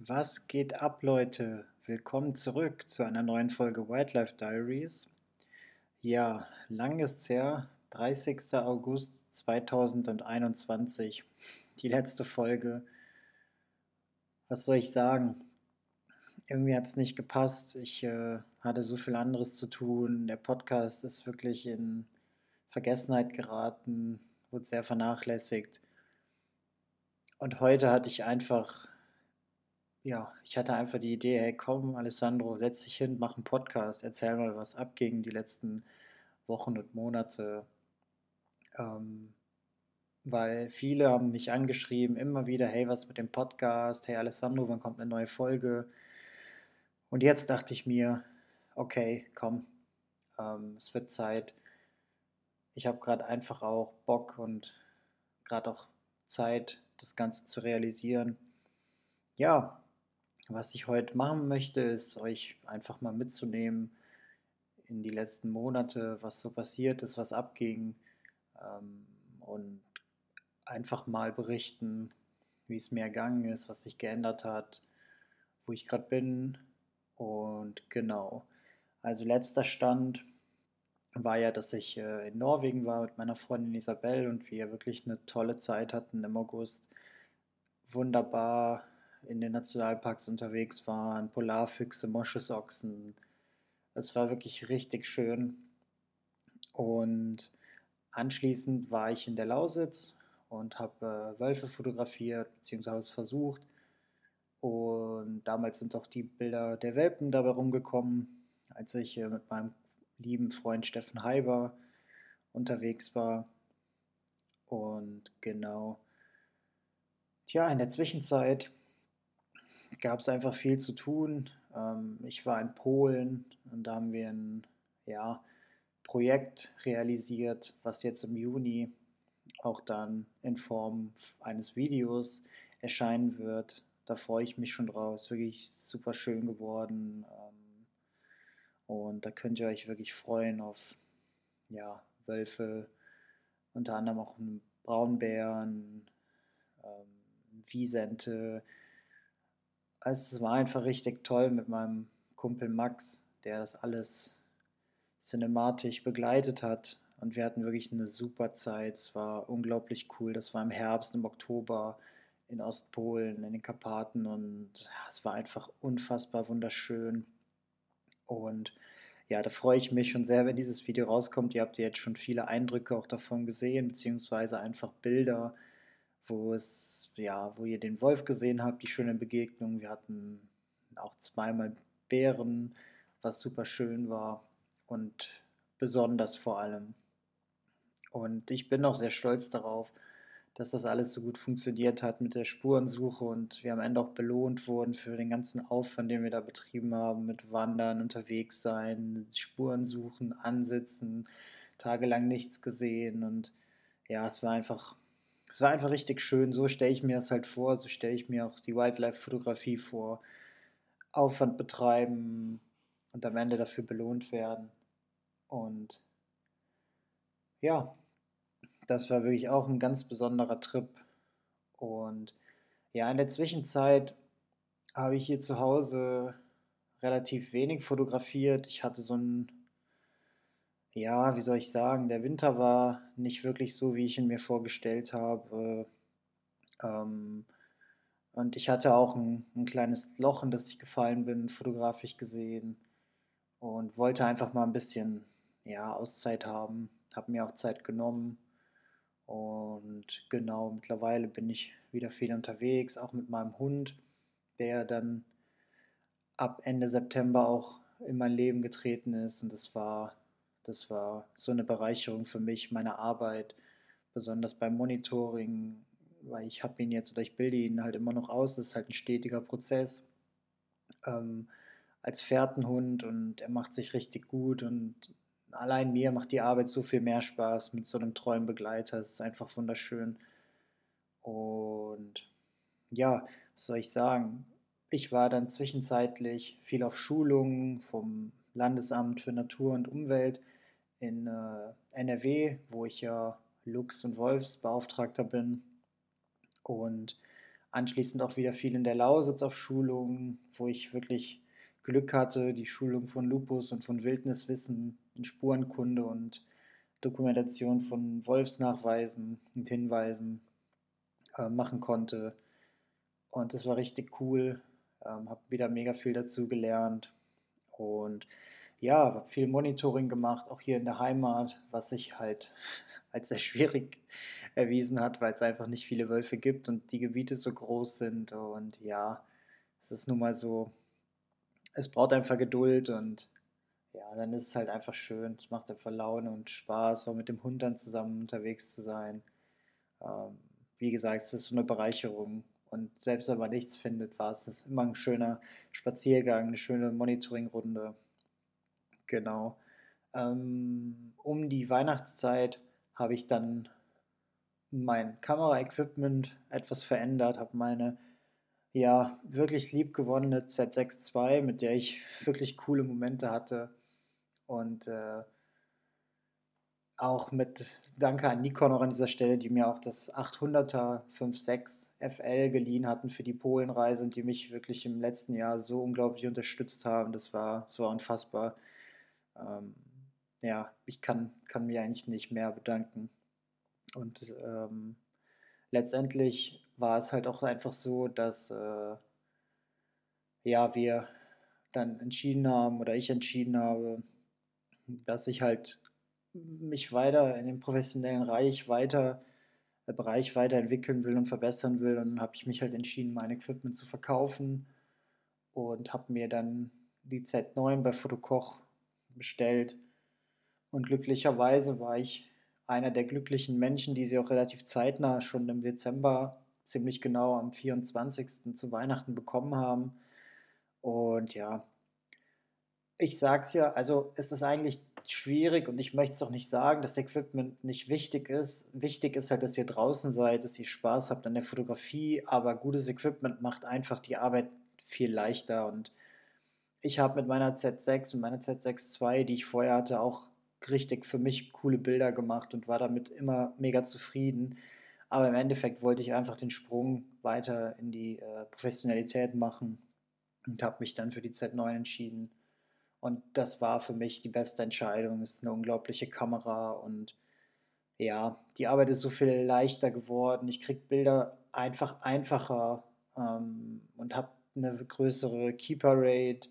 Was geht ab, Leute? Willkommen zurück zu einer neuen Folge Wildlife Diaries. Ja, lang ist's her, 30. August 2021, die letzte Folge. Was soll ich sagen? Irgendwie hat es nicht gepasst. Ich äh, hatte so viel anderes zu tun. Der Podcast ist wirklich in Vergessenheit geraten, wurde sehr vernachlässigt. Und heute hatte ich einfach ja, ich hatte einfach die Idee, hey komm, Alessandro, setz dich hin, mach einen Podcast, erzähl mal, was abging die letzten Wochen und Monate. Ähm, weil viele haben mich angeschrieben, immer wieder, hey, was mit dem Podcast? Hey Alessandro, wann kommt eine neue Folge? Und jetzt dachte ich mir, okay, komm, ähm, es wird Zeit. Ich habe gerade einfach auch Bock und gerade auch Zeit, das Ganze zu realisieren. Ja, was ich heute machen möchte, ist euch einfach mal mitzunehmen in die letzten Monate, was so passiert ist, was abging ähm, und einfach mal berichten, wie es mir ergangen ist, was sich geändert hat, wo ich gerade bin und genau. Also letzter Stand war ja, dass ich äh, in Norwegen war mit meiner Freundin Isabel und wir wirklich eine tolle Zeit hatten im August. Wunderbar in den Nationalparks unterwegs waren, Polarfüchse, Moschusochsen. Es war wirklich richtig schön. Und anschließend war ich in der Lausitz und habe äh, Wölfe fotografiert bzw. versucht. Und damals sind auch die Bilder der Welpen dabei rumgekommen, als ich äh, mit meinem lieben Freund Steffen Heiber unterwegs war. Und genau. Tja, in der Zwischenzeit gab es einfach viel zu tun. Ähm, ich war in Polen und da haben wir ein ja, Projekt realisiert, was jetzt im Juni auch dann in Form eines Videos erscheinen wird. Da freue ich mich schon drauf. Ist wirklich super schön geworden. Ähm, und da könnt ihr euch wirklich freuen auf ja, Wölfe, unter anderem auch einen Braunbären, ähm, Wiesente, also es war einfach richtig toll mit meinem Kumpel Max, der das alles cinematisch begleitet hat. Und wir hatten wirklich eine super Zeit. Es war unglaublich cool. Das war im Herbst, im Oktober in Ostpolen, in den Karpaten. Und es war einfach unfassbar wunderschön. Und ja, da freue ich mich schon sehr, wenn dieses Video rauskommt. Ihr habt jetzt schon viele Eindrücke auch davon gesehen, beziehungsweise einfach Bilder wo es, ja, wo ihr den Wolf gesehen habt, die schöne Begegnung. Wir hatten auch zweimal Bären, was super schön war und besonders vor allem. Und ich bin auch sehr stolz darauf, dass das alles so gut funktioniert hat mit der Spurensuche und wir am Ende auch belohnt wurden für den ganzen Aufwand, den wir da betrieben haben, mit Wandern, unterwegs sein, Spuren suchen, ansitzen, tagelang nichts gesehen und ja, es war einfach es war einfach richtig schön. So stelle ich mir das halt vor. So stelle ich mir auch die Wildlife-Fotografie vor. Aufwand betreiben und am Ende dafür belohnt werden. Und ja, das war wirklich auch ein ganz besonderer Trip. Und ja, in der Zwischenzeit habe ich hier zu Hause relativ wenig fotografiert. Ich hatte so ein ja, wie soll ich sagen, der Winter war nicht wirklich so, wie ich ihn mir vorgestellt habe. Ähm, und ich hatte auch ein, ein, kleines Loch, in das ich gefallen bin, fotografisch gesehen. Und wollte einfach mal ein bisschen ja, Auszeit haben. Habe mir auch Zeit genommen. Und genau, mittlerweile bin ich wieder viel unterwegs, auch mit meinem Hund, der dann ab Ende September auch in mein Leben getreten ist. Und das war das war so eine Bereicherung für mich, meine Arbeit, besonders beim Monitoring, weil ich habe ihn jetzt oder ich bilde ihn halt immer noch aus. Das ist halt ein stetiger Prozess ähm, als Fährtenhund und er macht sich richtig gut und allein mir macht die Arbeit so viel mehr Spaß mit so einem treuen Begleiter. Es ist einfach wunderschön. Und ja, was soll ich sagen? Ich war dann zwischenzeitlich viel auf Schulungen vom Landesamt für Natur und Umwelt in äh, NRW, wo ich ja Luchs- und Wolfsbeauftragter bin. Und anschließend auch wieder viel in der Lausitz auf Schulungen, wo ich wirklich Glück hatte, die Schulung von Lupus und von Wildniswissen in Spurenkunde und Dokumentation von Wolfsnachweisen und Hinweisen äh, machen konnte. Und das war richtig cool. Ähm, habe wieder mega viel dazu gelernt. Und ja, habe viel Monitoring gemacht, auch hier in der Heimat, was sich halt als sehr schwierig erwiesen hat, weil es einfach nicht viele Wölfe gibt und die Gebiete so groß sind. Und ja, es ist nun mal so, es braucht einfach Geduld und ja, dann ist es halt einfach schön. Es macht einfach Laune und Spaß, auch mit dem Hund dann zusammen unterwegs zu sein. Ähm, wie gesagt, es ist so eine Bereicherung. Und selbst wenn man nichts findet, war es immer ein schöner Spaziergang, eine schöne Monitoringrunde. Genau. Ähm, um die Weihnachtszeit habe ich dann mein Kameraequipment etwas verändert, habe meine ja wirklich liebgewonnene Z6 II, mit der ich wirklich coole Momente hatte und äh, auch mit Danke an Nikon auch an dieser Stelle, die mir auch das 800er 5.6 FL geliehen hatten für die Polenreise und die mich wirklich im letzten Jahr so unglaublich unterstützt haben. Das war, das war unfassbar. Ähm, ja, ich kann, kann mir eigentlich nicht mehr bedanken. Und ähm, letztendlich war es halt auch einfach so, dass äh, ja, wir dann entschieden haben oder ich entschieden habe, dass ich halt mich weiter in dem professionellen Reich weiter, äh, Bereich weiterentwickeln will und verbessern will. Und dann habe ich mich halt entschieden, mein Equipment zu verkaufen und habe mir dann die Z9 bei Fotokoch bestellt. Und glücklicherweise war ich einer der glücklichen Menschen, die sie auch relativ zeitnah schon im Dezember, ziemlich genau am 24. zu Weihnachten bekommen haben. Und ja, ich sag's ja, also es ist eigentlich schwierig und ich möchte es auch nicht sagen, dass Equipment nicht wichtig ist. Wichtig ist halt, dass ihr draußen seid, dass ihr Spaß habt an der Fotografie, aber gutes Equipment macht einfach die Arbeit viel leichter und ich habe mit meiner Z6 und meiner Z6 II, die ich vorher hatte, auch richtig für mich coole Bilder gemacht und war damit immer mega zufrieden. Aber im Endeffekt wollte ich einfach den Sprung weiter in die äh, Professionalität machen und habe mich dann für die Z9 entschieden. Und das war für mich die beste Entscheidung. Es ist eine unglaubliche Kamera und ja, die Arbeit ist so viel leichter geworden. Ich kriege Bilder einfach einfacher ähm, und habe eine größere Keeper Rate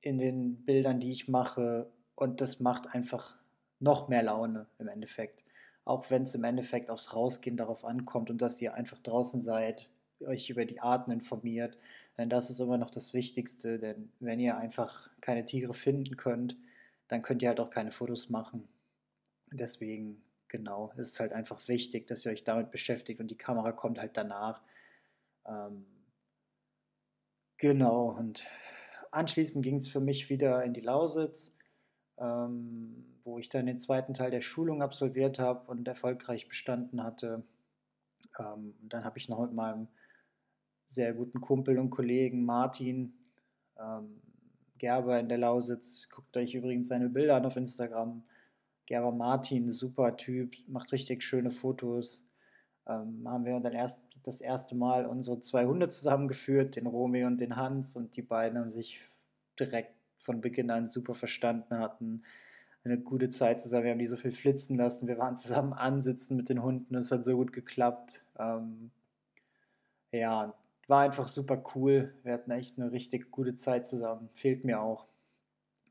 in den Bildern, die ich mache. Und das macht einfach noch mehr Laune im Endeffekt. Auch wenn es im Endeffekt aufs Rausgehen darauf ankommt und dass ihr einfach draußen seid, euch über die Arten informiert. Denn das ist immer noch das Wichtigste, denn wenn ihr einfach keine Tiere finden könnt, dann könnt ihr halt auch keine Fotos machen. Deswegen, genau, ist es halt einfach wichtig, dass ihr euch damit beschäftigt und die Kamera kommt halt danach. Ähm, genau, und anschließend ging es für mich wieder in die Lausitz, ähm, wo ich dann den zweiten Teil der Schulung absolviert habe und erfolgreich bestanden hatte. Ähm, dann habe ich noch mit meinem sehr guten Kumpel und Kollegen Martin ähm, Gerber in der Lausitz. Guckt euch übrigens seine Bilder an auf Instagram. Gerber Martin, super Typ, macht richtig schöne Fotos. Ähm, haben wir dann erst das erste Mal unsere zwei Hunde zusammengeführt, den Romy und den Hans, und die beiden haben sich direkt von Beginn an super verstanden, hatten eine gute Zeit zusammen. Wir haben die so viel flitzen lassen. Wir waren zusammen ansitzen mit den Hunden. Es hat so gut geklappt. Ähm, ja, war einfach super cool. Wir hatten echt eine richtig gute Zeit zusammen. Fehlt mir auch.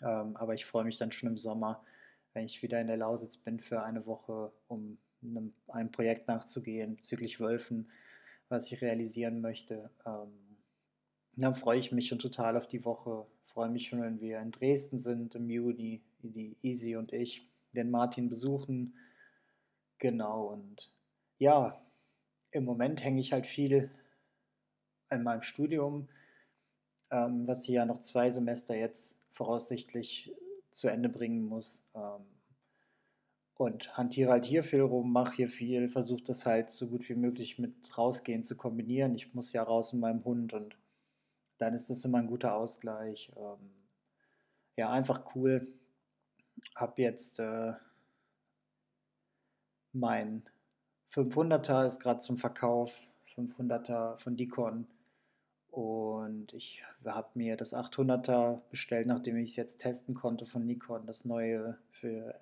Ähm, aber ich freue mich dann schon im Sommer, wenn ich wieder in der Lausitz bin für eine Woche, um einem, einem Projekt nachzugehen bezüglich Wölfen, was ich realisieren möchte. Ähm, dann freue ich mich schon total auf die Woche. Freue mich schon, wenn wir in Dresden sind im Juni, die Easy und ich den Martin besuchen. Genau, und ja, im Moment hänge ich halt viel in meinem Studium, ähm, was ich ja noch zwei Semester jetzt voraussichtlich zu Ende bringen muss. Ähm, und hantiere halt hier viel rum, mache hier viel, versuche das halt so gut wie möglich mit rausgehen zu kombinieren. Ich muss ja raus mit meinem Hund und dann ist das immer ein guter Ausgleich. Ähm, ja, einfach cool. Hab jetzt äh, mein 500er ist gerade zum Verkauf 500er von Nikon und ich habe mir das 800er bestellt, nachdem ich es jetzt testen konnte von Nikon, das neue für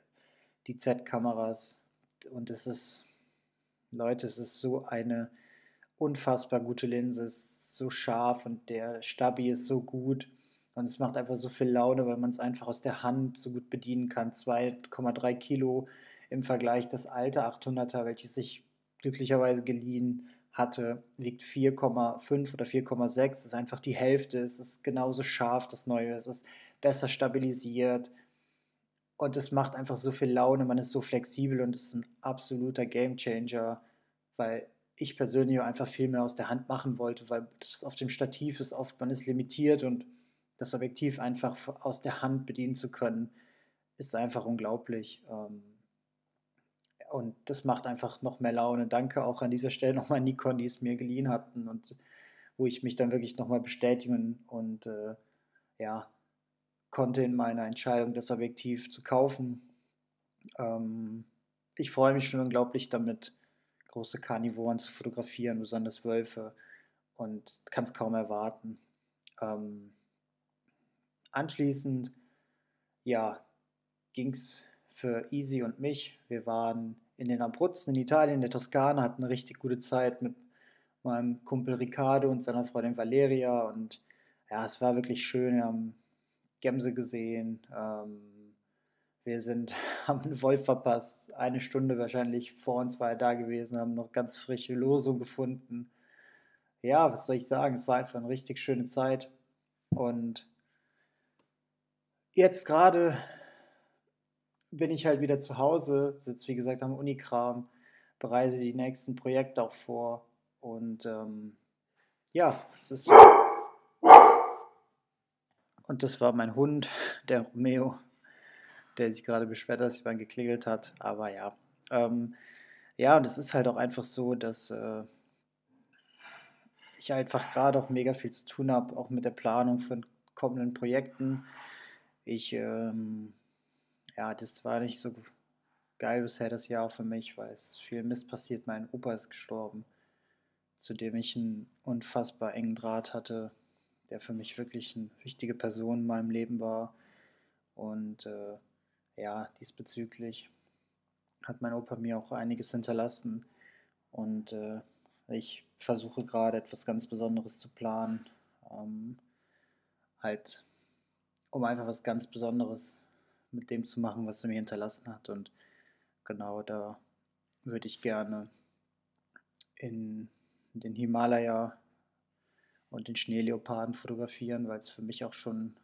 die Z-Kameras. Und es ist, Leute, es ist so eine unfassbar gute Linse, es ist so scharf und der Stabi ist so gut. Und es macht einfach so viel Laune, weil man es einfach aus der Hand so gut bedienen kann. 2,3 Kilo im Vergleich das alte 800er, welches ich glücklicherweise geliehen hatte, wiegt 4,5 oder 4,6. Es ist einfach die Hälfte. Es ist genauso scharf, das Neue. Es ist besser stabilisiert. Und es macht einfach so viel Laune. Man ist so flexibel und es ist ein absoluter Gamechanger, weil ich persönlich einfach viel mehr aus der Hand machen wollte, weil das auf dem Stativ ist oft, man ist limitiert und das Objektiv einfach aus der Hand bedienen zu können, ist einfach unglaublich. Ähm, und das macht einfach noch mehr Laune. Danke auch an dieser Stelle nochmal Nikon, die es mir geliehen hatten und wo ich mich dann wirklich nochmal bestätigen und äh, ja, konnte in meiner Entscheidung, das Objektiv zu kaufen. Ähm, ich freue mich schon unglaublich damit, große Karnivoren zu fotografieren, besonders Wölfe und kann es kaum erwarten. Ähm, anschließend, ja, ging es für Easy und mich. Wir waren in den Abruzzen in Italien, in der Toskana, hatten eine richtig gute Zeit mit meinem Kumpel Riccardo und seiner Freundin Valeria und ja, es war wirklich schön. Wir haben Gemse gesehen. Ähm, wir sind, haben einen Wolf verpasst. Eine Stunde wahrscheinlich vor uns war er da gewesen, haben noch ganz frische Losung gefunden. Ja, was soll ich sagen? Es war einfach eine richtig schöne Zeit. Und jetzt gerade bin ich halt wieder zu Hause, sitze wie gesagt am Unikram, bereite die nächsten Projekte auch vor und ähm, ja, es ist so. Und das war mein Hund, der Romeo, der sich gerade beschwert, dass jemand geklingelt hat. Aber ja, ähm, ja, und es ist halt auch einfach so, dass äh, ich einfach gerade auch mega viel zu tun habe, auch mit der Planung von kommenden Projekten. Ich ähm, ja, das war nicht so geil bisher das Jahr für mich, weil es viel Mist passiert. Mein Opa ist gestorben, zu dem ich einen unfassbar engen Draht hatte, der für mich wirklich eine wichtige Person in meinem Leben war. Und äh, ja, diesbezüglich hat mein Opa mir auch einiges hinterlassen. Und äh, ich versuche gerade etwas ganz Besonderes zu planen. Ähm, halt, um einfach was ganz Besonderes mit dem zu machen, was er mir hinterlassen hat. Und genau da würde ich gerne in den Himalaya und den Schneeleoparden fotografieren, weil es für mich auch schon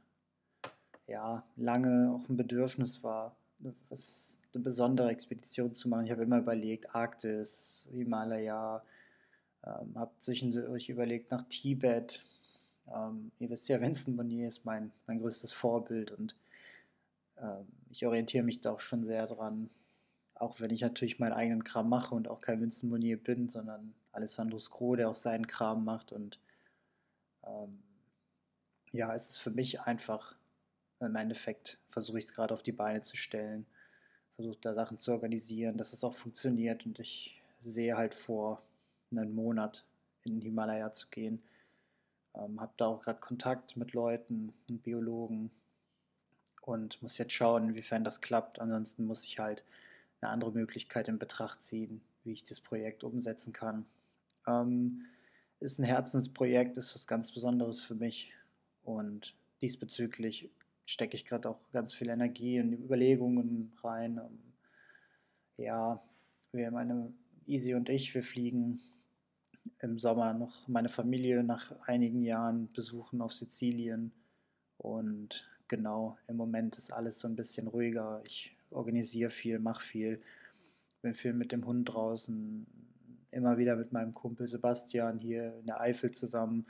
ja, lange auch ein Bedürfnis war, was, eine besondere Expedition zu machen. Ich habe immer überlegt, Arktis, Himalaya, ähm, habe zwischendurch überlegt nach Tibet. Ähm, ihr wisst ja, Vincent Monnier ist mein, mein größtes Vorbild und ich orientiere mich da auch schon sehr dran, auch wenn ich natürlich meinen eigenen Kram mache und auch kein Vincent Monier bin, sondern Alessandro Scro, der auch seinen Kram macht und ähm, ja, es ist für mich einfach, im Endeffekt versuche ich es gerade auf die Beine zu stellen, versuche da Sachen zu organisieren, dass es auch funktioniert und ich sehe halt vor, einen Monat in den Himalaya zu gehen. Ähm, habe da auch gerade Kontakt mit Leuten, mit Biologen, und muss jetzt schauen, inwiefern das klappt. Ansonsten muss ich halt eine andere Möglichkeit in Betracht ziehen, wie ich das Projekt umsetzen kann. Ähm, ist ein Herzensprojekt, ist was ganz Besonderes für mich und diesbezüglich stecke ich gerade auch ganz viel Energie in Überlegungen rein. Ja, wir, meine Easy und ich, wir fliegen im Sommer noch meine Familie nach einigen Jahren besuchen auf Sizilien und genau, im Moment ist alles so ein bisschen ruhiger. Ich organisiere viel, mache viel, bin viel mit dem Hund draußen, immer wieder mit meinem Kumpel Sebastian hier in der Eifel zusammen.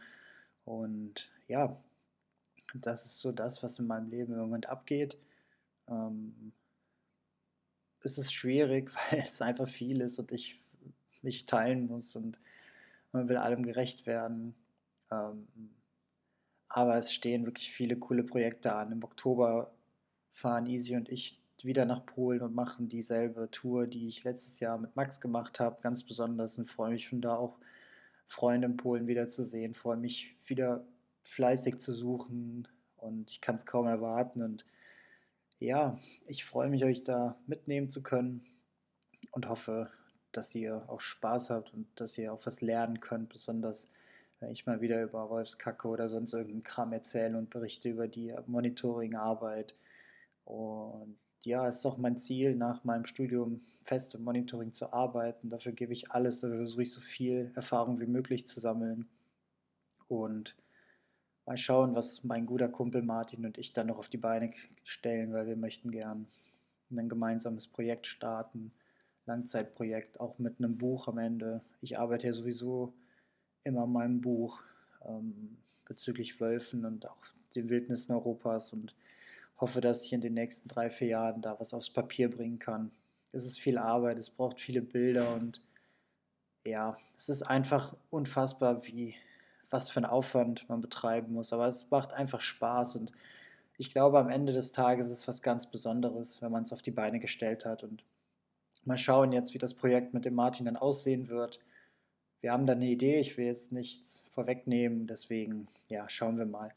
Und ja, das ist so das, was in meinem Leben im Moment abgeht. Ähm, es ist schwierig, weil es einfach viel ist und ich mich teilen muss und man will allem gerecht werden. Ähm, aber es stehen wirklich viele coole Projekte an. Im Oktober fahren Easy und ich wieder nach Polen und machen dieselbe Tour, die ich letztes Jahr mit Max gemacht habe, ganz besonders und freue mich schon da auch Freunde in Polen wiederzusehen, freue mich wieder fleißig zu suchen und ich kann es kaum erwarten. Und ja, ich freue mich, euch da mitnehmen zu können und hoffe, dass ihr auch Spaß habt und dass ihr auch was lernen könnt, besonders wenn ich mal wieder über Wolfskacke oder sonst irgendeinen Kram erzähle und berichte über die Monitoringarbeit. Und ja, es ist auch mein Ziel, nach meinem Studium fest im Monitoring zu arbeiten. Dafür gebe ich alles, dafür versuche ich so viel Erfahrung wie möglich zu sammeln. Und mal schauen, was mein guter Kumpel Martin und ich dann noch auf die Beine stellen, weil wir möchten gern ein gemeinsames Projekt starten. Langzeitprojekt, auch mit einem Buch am Ende. Ich arbeite ja sowieso immer an meinem Buch ähm, bezüglich Wölfen und auch den Wildnissen Europas und hoffe, dass ich in den nächsten drei, vier Jahren da was aufs Papier bringen kann. Es ist viel Arbeit, es braucht viele Bilder und ja, es ist einfach unfassbar, wie was für ein Aufwand man betreiben muss. Aber es macht einfach Spaß und ich glaube, am Ende des Tages ist es was ganz Besonderes, wenn man es auf die Beine gestellt hat. Und mal schauen jetzt, wie das Projekt mit dem Martin dann aussehen wird. Wir haben da eine Idee, ich will jetzt nichts vorwegnehmen, deswegen, ja, schauen wir mal.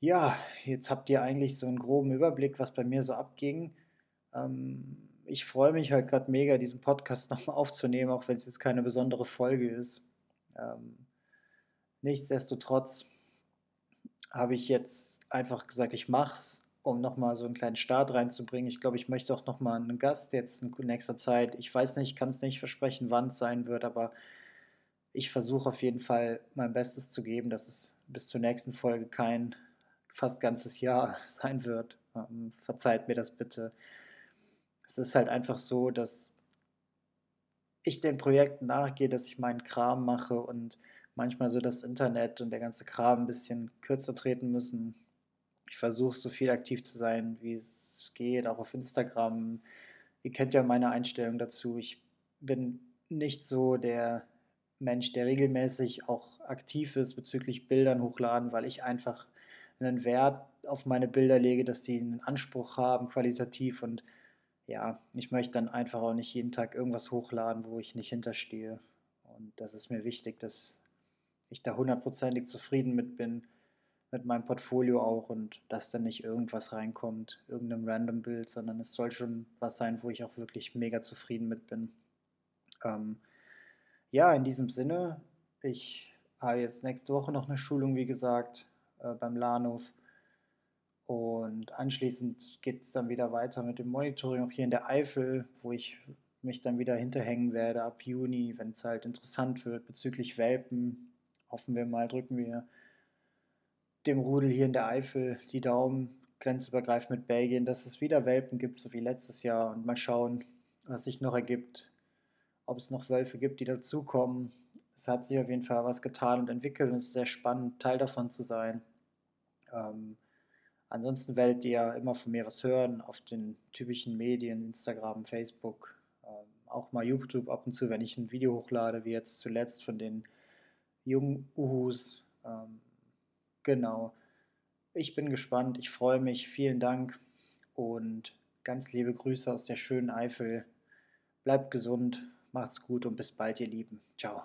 Ja, jetzt habt ihr eigentlich so einen groben Überblick, was bei mir so abging. Ähm, ich freue mich halt gerade mega, diesen Podcast nochmal aufzunehmen, auch wenn es jetzt keine besondere Folge ist. Ähm, nichtsdestotrotz habe ich jetzt einfach gesagt, ich mache es, um nochmal so einen kleinen Start reinzubringen. Ich glaube, ich möchte auch nochmal einen Gast jetzt in nächster Zeit. Ich weiß nicht, kann es nicht versprechen, wann es sein wird, aber ich versuche auf jeden Fall mein Bestes zu geben, dass es bis zur nächsten Folge kein fast ganzes Jahr sein wird. Ähm, verzeiht mir das bitte. Es ist halt einfach so, dass ich den Projekten nachgehe, dass ich meinen Kram mache und manchmal so das Internet und der ganze Kram ein bisschen kürzer treten müssen. Ich versuche so viel aktiv zu sein, wie es geht, auch auf Instagram. Ihr kennt ja meine Einstellung dazu. Ich bin nicht so der Mensch, der regelmäßig auch aktiv ist bezüglich Bildern hochladen, weil ich einfach einen Wert auf meine Bilder lege, dass sie einen Anspruch haben, qualitativ und ja, ich möchte dann einfach auch nicht jeden Tag irgendwas hochladen, wo ich nicht hinterstehe. Und das ist mir wichtig, dass ich da hundertprozentig zufrieden mit bin, mit meinem Portfolio auch und dass da nicht irgendwas reinkommt, irgendein random Bild, sondern es soll schon was sein, wo ich auch wirklich mega zufrieden mit bin. Ähm, ja, in diesem Sinne, ich habe jetzt nächste Woche noch eine Schulung, wie gesagt äh, beim Lahnhof. Und anschließend geht es dann wieder weiter mit dem Monitoring, auch hier in der Eifel, wo ich mich dann wieder hinterhängen werde ab Juni, wenn es halt interessant wird bezüglich Welpen. Hoffen wir mal, drücken wir dem Rudel hier in der Eifel die Daumen, grenzübergreifend mit Belgien, dass es wieder Welpen gibt, so wie letztes Jahr. Und mal schauen, was sich noch ergibt, ob es noch Wölfe gibt, die dazukommen. Es hat sich auf jeden Fall was getan und entwickelt und es ist sehr spannend, Teil davon zu sein. Ähm, ansonsten werdet ihr immer von mir was hören auf den typischen Medien, Instagram, Facebook, ähm, auch mal YouTube ab und zu, wenn ich ein Video hochlade, wie jetzt zuletzt von den jungen Uhus. Ähm, genau. Ich bin gespannt, ich freue mich. Vielen Dank und ganz liebe Grüße aus der schönen Eifel. Bleibt gesund, macht's gut und bis bald, ihr Lieben. Ciao.